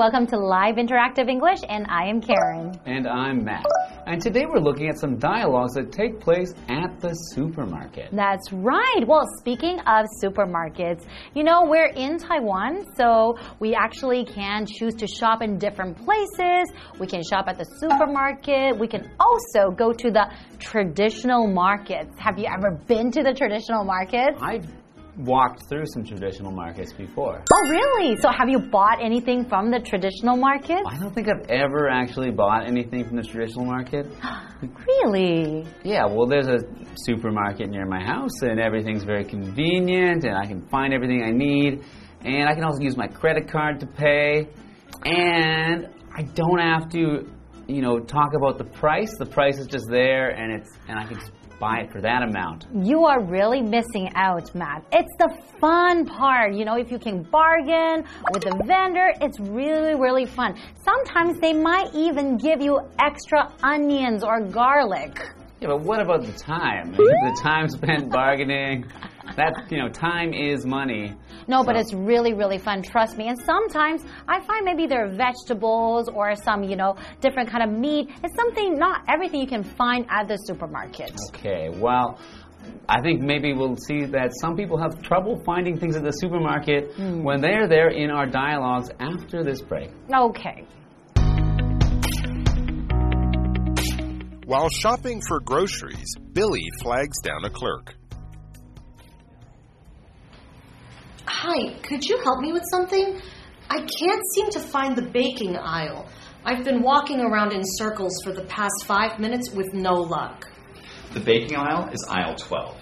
Welcome to Live Interactive English, and I am Karen. And I'm Matt. And today we're looking at some dialogues that take place at the supermarket. That's right. Well, speaking of supermarkets, you know, we're in Taiwan, so we actually can choose to shop in different places. We can shop at the supermarket. We can also go to the traditional markets. Have you ever been to the traditional markets? I've walked through some traditional markets before. Oh, really? So, have you bought anything from the traditional market? I don't think I've ever actually bought anything from the traditional market. really? Yeah, well, there's a supermarket near my house, and everything's very convenient, and I can find everything I need, and I can also use my credit card to pay, and I don't have to, you know, talk about the price. The price is just there, and it's and I can buy it for that amount. You are really missing out, Matt. It's the fun part. You know, if you can bargain with the vendor, it's really, really fun. Sometimes they might even give you extra onions or garlic. Yeah, but what about the time? the time spent bargaining. That, you know, time is money. No, but it's really, really fun. Trust me. And sometimes I find maybe there are vegetables or some, you know, different kind of meat. It's something, not everything you can find at the supermarket. Okay, well, I think maybe we'll see that some people have trouble finding things at the supermarket mm. when they're there in our dialogues after this break. Okay. While shopping for groceries, Billy flags down a clerk. Hi, could you help me with something? I can't seem to find the baking aisle. I've been walking around in circles for the past five minutes with no luck. The baking aisle is aisle 12.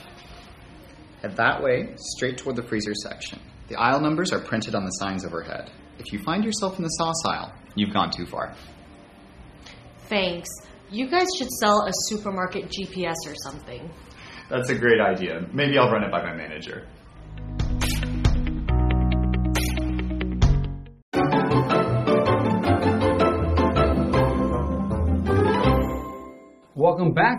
Head that way, straight toward the freezer section. The aisle numbers are printed on the signs overhead. If you find yourself in the sauce aisle, you've gone too far. Thanks. You guys should sell a supermarket GPS or something. That's a great idea. Maybe I'll run it by my manager.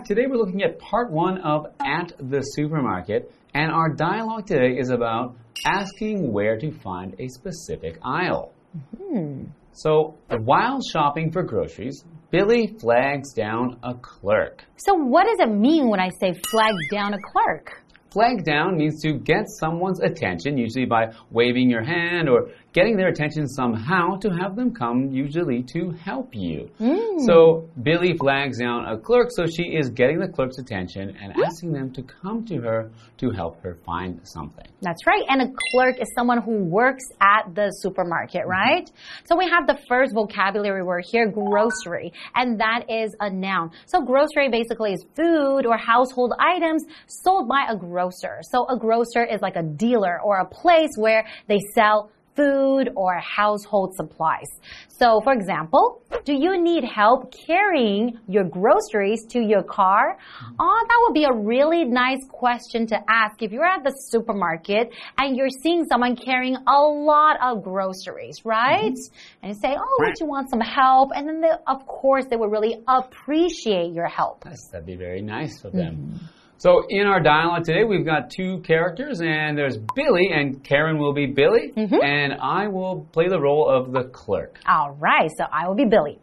Back. Today we're looking at part one of At the Supermarket, and our dialogue today is about asking where to find a specific aisle. Mm -hmm. So, while shopping for groceries, Billy flags down a clerk. So, what does it mean when I say flag down a clerk? Flag down means to get someone's attention, usually by waving your hand or getting their attention somehow to have them come, usually to help you. Mm. So Billy flags down a clerk, so she is getting the clerk's attention and asking them to come to her to help her find something. That's right. And a clerk is someone who works at the supermarket, mm-hmm. right? Mm -hmm. So we have the first vocabulary word here, grocery, and that is a noun. So grocery basically is food or household items sold by a grocer. So a grocer is like a dealer or a place where they sell food or household supplies. So, for example, do you need help carrying your groceries to your car? Oh, that would be a really nice question to ask if you're at the supermarket and you're seeing someone carrying a lot of groceries, right? Mm -hmm. And you say, Oh, would you want some help? And then, they, of course, they would really appreciate your help. Yes, that'd be very nice of them. Mm -hmm. So in our dialogue today, we've got two characters, and there's Billy, and Karen will be Billy, mm -hmm. and I will play the role of the clerk. All right, so I will be Billy.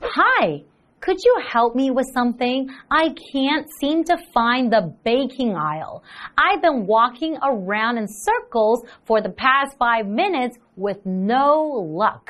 Hi, could you help me with something? I can't seem to find the baking aisle. I've been walking around in circles for the past five minutes with no luck.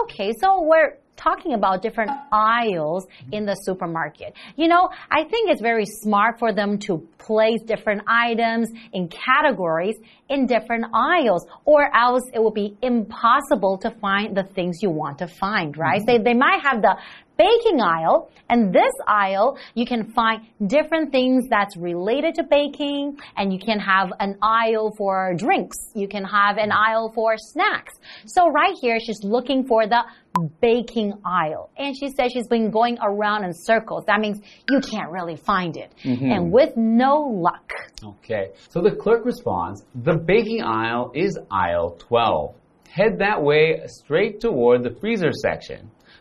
Okay, so we're talking about different aisles in the supermarket. You know, I think it's very smart for them to place different items in categories in different aisles, or else it will be impossible to find the things you want to find, right? Mm -hmm. They, they might have the baking aisle, and this aisle, you can find different things that's related to baking, and you can have an aisle for drinks. You can have an aisle for snacks. So right here, she's looking for the baking aisle. And she says she's been going around in circles. That means you can't really find it. Mm -hmm. And with no luck. Okay. So the clerk responds The baking aisle is aisle 12. Head that way straight toward the freezer section.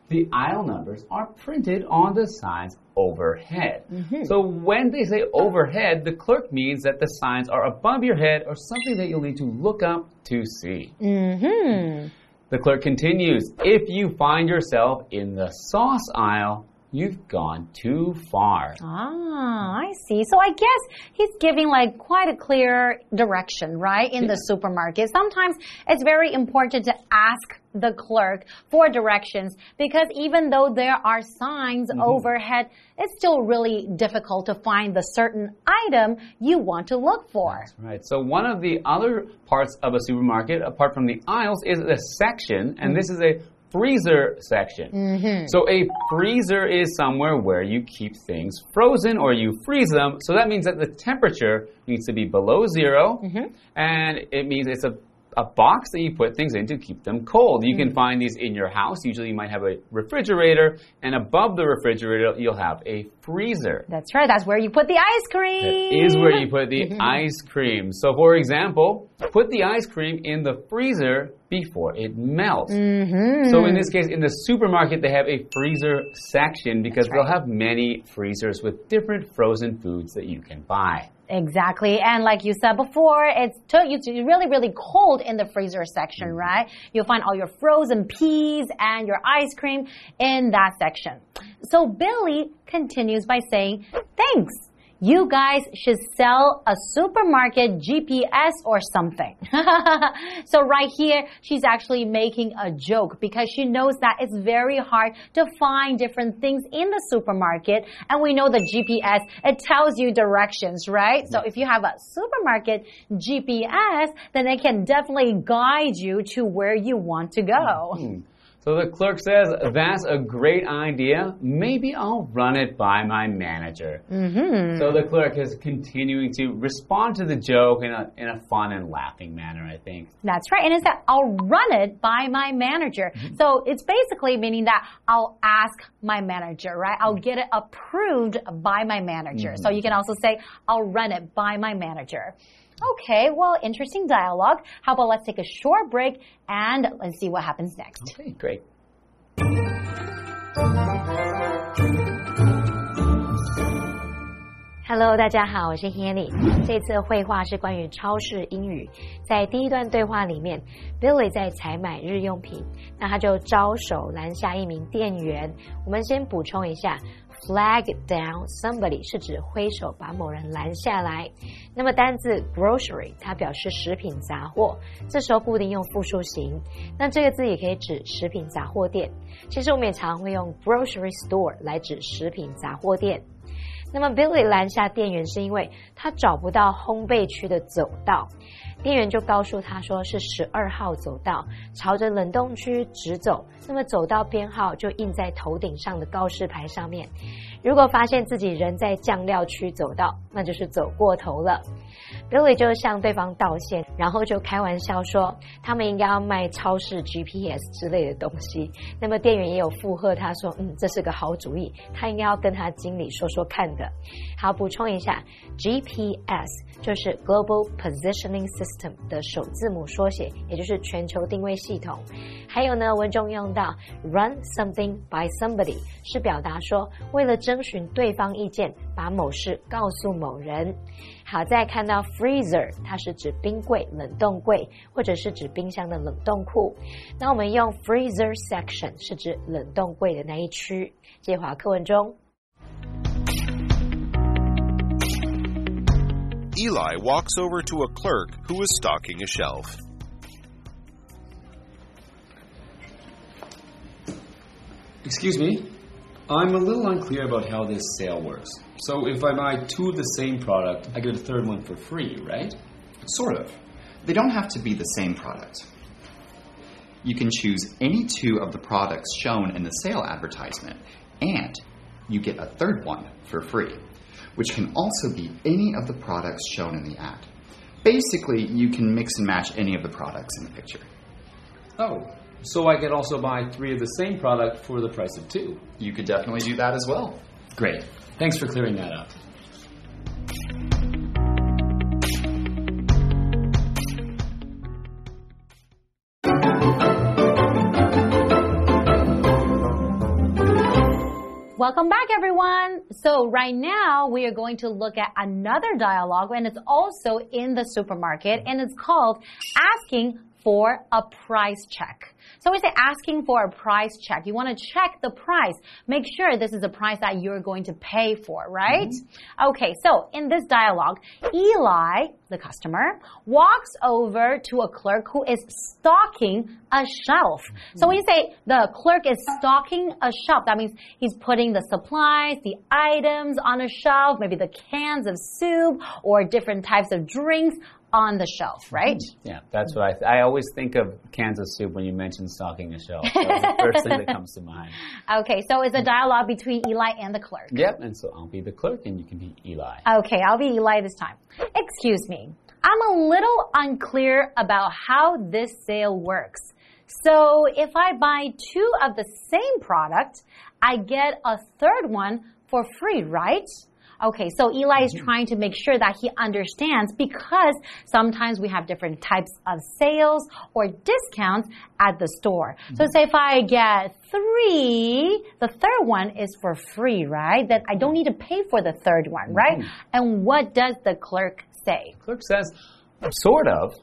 The aisle numbers are printed on the signs overhead. Mm -hmm. So when they say overhead, the clerk means that the signs are above your head or something that you'll need to look up to see. Mm -hmm. The clerk continues If you find yourself in the sauce aisle, you've gone too far. Ah, I see. So I guess he's giving like quite a clear direction, right? In the supermarket. Sometimes it's very important to ask the clerk for directions because even though there are signs Mm-hmm. overhead, it's still really difficult to find the certain item you want to look for. Right. So one of the other parts of a supermarket, apart from the aisles, is a section, and this is a freezer section. Mm-hmm. So a freezer is somewhere where you keep things frozen or you freeze them. So that means that the temperature needs to be below 0 mm-hmm. and it means it's a a box that you put things in to keep them cold. You can mm. find these in your house. Usually, you might have a refrigerator, and above the refrigerator, you'll have a freezer. That's right. That's where you put the ice cream. That is where you put the ice cream. So, for example, put the ice cream in the freezer before it melts. Mm-hmm. So, in this case, in the supermarket, they have a freezer section because they'll have many freezers with different frozen foods that you can buy. Exactly. And like you said before, it's, to, it's really, really cold in the freezer section, mm-hmm. right? You'll find all your frozen peas and your ice cream in that section. So Billy continues by saying, thanks. You guys should sell a supermarket GPS or something. so right here, she's actually making a joke because she knows that it's very hard to find different things in the supermarket. And we know the GPS, it tells you directions, right? So if you have a supermarket GPS, then it can definitely guide you to where you want to go. Hmm. So the clerk says, That's a great idea. Maybe I'll run it by my manager. Mm-hmm. So the clerk is continuing to respond to the joke in a, in a fun and laughing manner, I think. That's right. And it said, I'll run it by my manager. So it's basically meaning that I'll ask my manager, right? I'll get it approved by my manager. So you can also say, I'll run it by my manager. Okay, well, interesting dialogue. How about let's take a short break and let's see what happens next. Okay, great. Hello，大家好，我是 Hanny。这次的绘画是关于超市英语。在第一段对话里面，Billy 在采买日用品，那他就招手拦下一名店员。我们先补充一下 ，flag down somebody 是指挥手把某人拦下来。那么单字 grocery 它表示食品杂货，这时候固定用复数形。那这个字也可以指食品杂货店。其实我们也常会用 grocery store 来指食品杂货店。那么 Billy 拦下店员是因为他找不到烘焙区的走道，店员就告诉他说是十二号走道，朝着冷冻区直走。那么走道编号就印在头顶上的告示牌上面。如果发现自己人在酱料区走道，那就是走过头了。Billy 就向对方道歉，然后就开玩笑说他们应该要卖超市 GPS 之类的东西。那么店员也有附和他说，嗯，这是个好主意，他应该要跟他经理说说看的。好，补充一下，GPS 就是 Global Positioning System 的首字母缩写，也就是全球定位系统。还有呢，文中用到 run something by somebody，是表达说为了征询对方意见，把某事告诉某人。好，再看到 freezer，它是指冰柜、冷冻柜，或者是指冰箱的冷冻库。那我们用 freezer section 是指冷冻柜的那一区。接华课文中。 Eli walks over to a clerk who is stocking a shelf. Excuse me? I'm a little unclear about how this sale works. So if I buy two of the same product, I get a third one for free, right? Sort of. They don't have to be the same product. You can choose any two of the products shown in the sale advertisement, and you get a third one for free, which can also be any of the products shown in the ad. Basically, you can mix and match any of the products in the picture. Oh, so I could also buy three of the same product for the price of two. You could definitely do that as well. Great. Thanks for clearing that up. Welcome back, everyone. So right now we are going to look at another dialogue and it's also in the supermarket and it's called asking for a price check. So we say asking for a price check. You want to check the price. Make sure this is the price that you're going to pay for, right? Mm-hmm. Okay, so in this dialogue, Eli, the customer, walks over to a clerk who is stocking a shelf. So when you say the clerk is stocking a shelf, that means he's putting the supplies, the items on a shelf, maybe the cans of soup or different types of drinks on the shelf, right? Mm-hmm. Yeah, that's what I. Th I always think of Kansas soup when you mention stocking a shelf. That's the first thing that comes to mind. Okay, so it's a dialogue between Eli and the clerk. Yep, and so I'll be the clerk, and you can be Eli. Okay, I'll be Eli this time. Excuse me. I'm a little unclear about how this sale works. So if I buy two of the same product, I get a third one for free, right? Okay, so Eli is mm-hmm. trying to make sure that he understands because sometimes we have different types of sales or discounts at the store. So mm-hmm. say if I get three, the third one is for free, right? That I don't need to pay for the third one, right? Mm-hmm. And what does the clerk say? The Clerk says, sort of.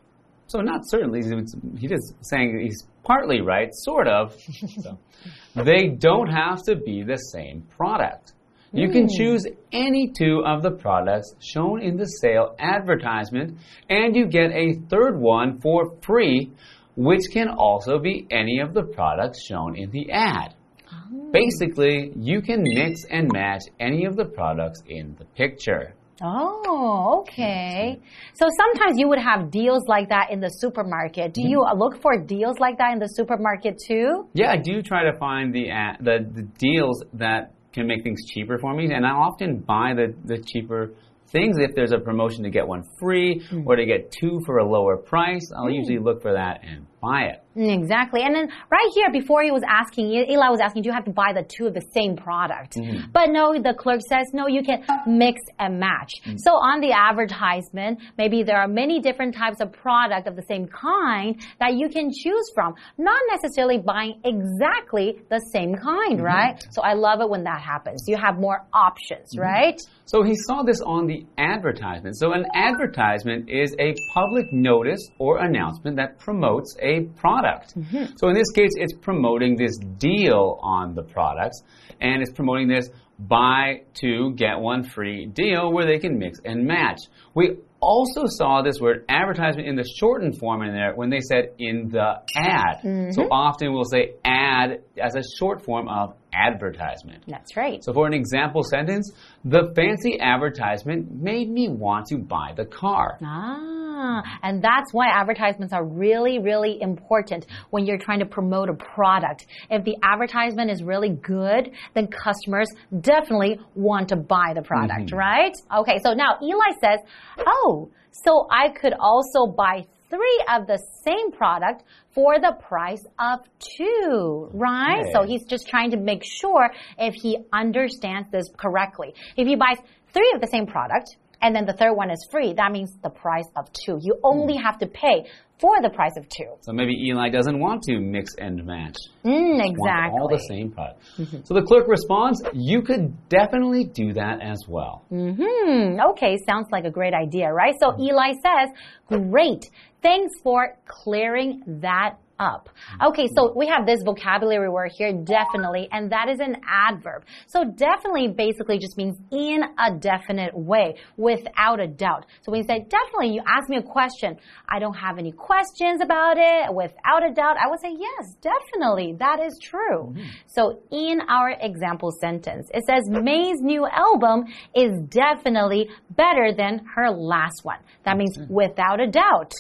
So not certainly. He's he's just saying he's partly right, sort of. So, they don't have to be the same product. You can hmm. choose any two of the products shown in the sale advertisement, and you get a third one for free, which can also be any of the products shown in the ad. Oh. Basically, you can mix and match any of the products in the picture. Oh, okay. So sometimes you would have deals like that in the supermarket. Do you mm-hmm. look for deals like that in the supermarket too? Yeah, I do try to find the ad, the, the deals that can make things cheaper for me, and I often buy the, the cheaper things if there's a promotion to get one free hmm. or to get two for a lower price. I'll hmm. usually look for that and buy it. Mm, Exactly. And then right here, before he was asking, Eli was asking, do you have to buy the two of the same product? Mm-hmm. But no, the clerk says, no, you can mix and match. Mm-hmm. So on the advertisement, maybe there are many different types of product of the same kind that you can choose from, not necessarily buying exactly the same kind, mm-hmm. right? So I love it when that happens. You have more options, right? So he saw this on the advertisement. So an advertisement is a public notice or announcement that promotes a product. So in this case, it's promoting this deal on the products, and it's promoting this buy two get one free deal where they can mix and match. We also saw this word advertisement in the shortened form in there when they said in the ad. So often we'll say ad as a short form of advertisement. That's right. So for an example sentence, the fancy advertisement made me want to buy the car. Ah, Ah, and that's why advertisements are really, really important when you're trying to promote a product. If the advertisement is really good, then customers definitely want to buy the product, mm-hmm. right? Okay, so now Eli says, Oh, so I could also buy three of the same product for the price of two, right? Okay. So he's just trying to make sure if he understands this correctly. If he buys three of the same product, and then the third one is free, that means the price of two. You only have to pay for the price of two. So maybe Eli doesn't want to mix and match. Mm, Want exactly. all the same product. So the clerk responds, you could definitely do that as well. Hmm, okay, sounds like a great idea, right? So Eli says, Great, thanks for clearing that up. Okay, so we have this vocabulary word here, definitely, and that is an adverb. So definitely basically just means in a definite way, without a doubt. So when you say definitely, you ask me a question, I don't have any questions about it, without a doubt, I would say yes, definitely, that is true. So in our example sentence, it says May's new album is definitely better than her last one. That means without a doubt.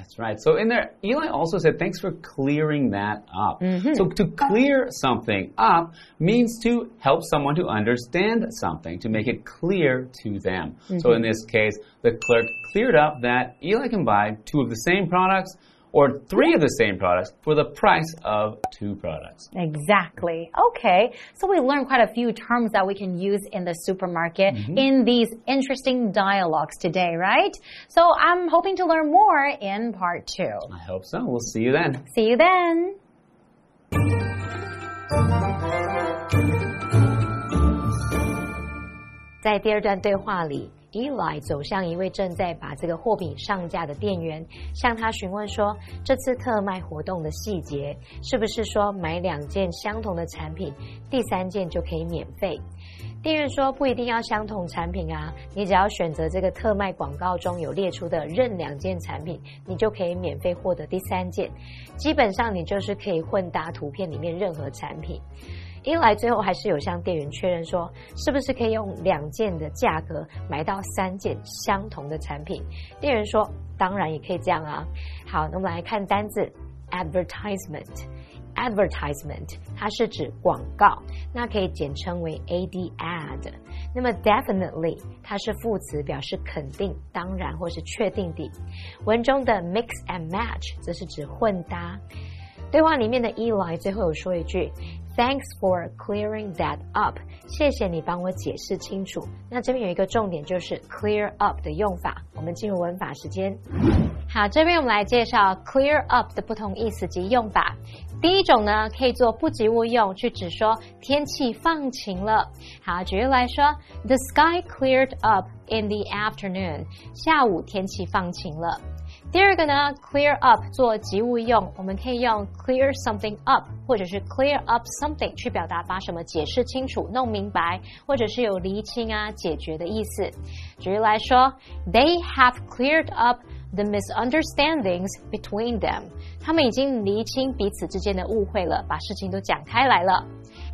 That's right. So in there, Eli also said, thanks for clearing that up. Mm-hmm. So to clear something up means to help someone to understand something, to make it clear to them. So mm-hmm. in this case, the clerk cleared up that Eli can buy two of the same products or three of the same products for the price of two products. Exactly. Okay. So we learned quite a few terms that we can use in the supermarket in these interesting dialogues today, right? So I'm hoping to learn more in part two. I hope so. We'll see you then. See you then. 在第二段对话里， Eli 走向一位正在把这个货品上架的店员，向他询问说：“这次特卖活动的细节是不是说买两件相同的产品，第三件就可以免费？”店员说：“不一定要相同产品啊，你只要选择这个特卖广告中有列出的任两件产品，你就可以免费获得第三件。基本上你就是可以混搭图片里面任何产品。”一来最后还是有向店员确认说，是不是可以用两件的价格买到三件相同的产品？店员说，当然也可以这样啊。好，那我们来看单字 advertisement。advertisement 它是指广告，那可以简称为 ad ad。那么 definitely 它是副词，表示肯定、当然或是确定的。文中的 mix and match 则是指混搭。对话里面的 Eli 最后有说一句。Thanks for clearing that up。谢谢你帮我解释清楚。那这边有一个重点，就是 clear up 的用法。我们进入文法时间。好，这边我们来介绍 clear up 的不同意思及用法。第一种呢，可以做不及物用，去指说天气放晴了。好，举例来说，The sky cleared up in the afternoon。下午天气放晴了。第二个呢，clear up 做及物用，我们可以用 clear something up，或者是 clear up something 去表达把什么解释清楚、弄明白，或者是有厘清啊、解决的意思。举例来说，They have cleared up the misunderstandings between them。他们已经厘清彼此之间的误会了，把事情都讲开来了。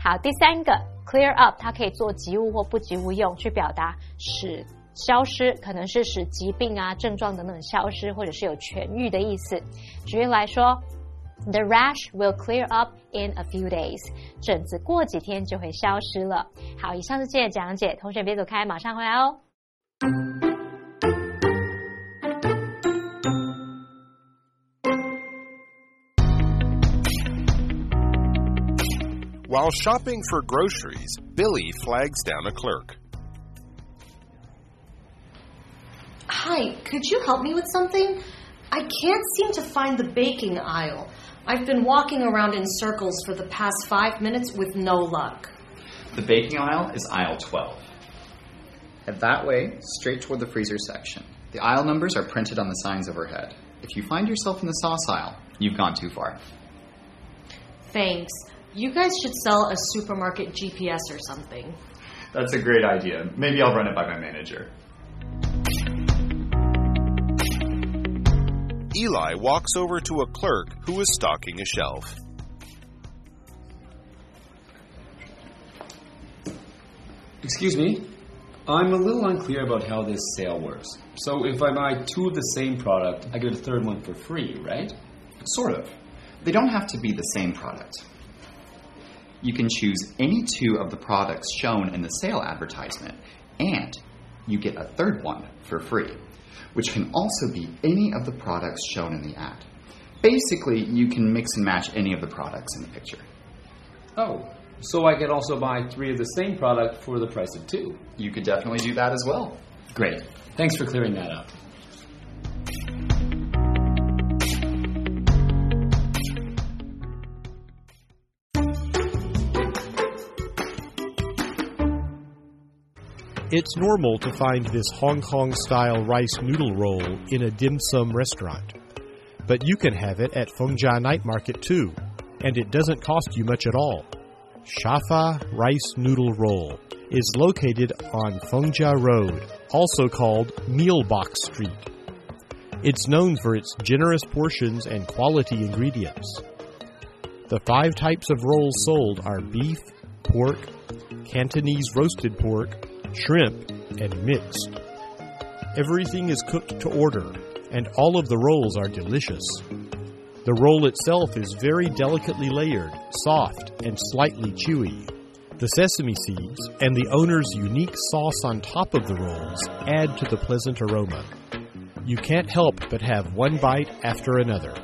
好，第三个 clear up 它可以做及物或不及物用，去表达使。消失可能是使疾病啊、症状等等消失，或者是有痊愈的意思。举例来说，The rash will clear up in a few days。疹子过几天就会消失了。好，以上是今天的讲解，同学别走开，马上回来哦。While shopping for groceries, Billy flags down a clerk. Hi, could you help me with something? I can't seem to find the baking aisle. I've been walking around in circles for the past five minutes with no luck. The baking aisle is aisle 12. Head that way, straight toward the freezer section. The aisle numbers are printed on the signs overhead. If you find yourself in the sauce aisle, you've gone too far. Thanks. You guys should sell a supermarket GPS or something. That's a great idea. Maybe I'll run it by my manager. Eli walks over to a clerk who is stocking a shelf. Excuse me, I'm a little unclear about how this sale works. So if I buy two of the same product, I get a third one for free, right? Sort of. They don't have to be the same product. You can choose any two of the products shown in the sale advertisement, and you get a third one for free which can also be any of the products shown in the ad. Basically, you can mix and match any of the products in the picture. Oh, so I could also buy three of the same product for the price of two. You could definitely do that as well. Great. Thanks for clearing that up. It's normal to find this Hong Kong style rice noodle roll in a dim sum restaurant. But you can have it at Fengjia Night Market too, and it doesn't cost you much at all. Shafa Rice Noodle Roll is located on Fengjia Road, also called Meal Box Street. It's known for its generous portions and quality ingredients. The five types of rolls sold are beef, pork, Cantonese roasted pork, shrimp, and mixed. Everything is cooked to order, and all of the rolls are delicious. The roll itself is very delicately layered, soft, and slightly chewy. The sesame seeds and the owner's unique sauce on top of the rolls add to the pleasant aroma. You can't help but have one bite after another.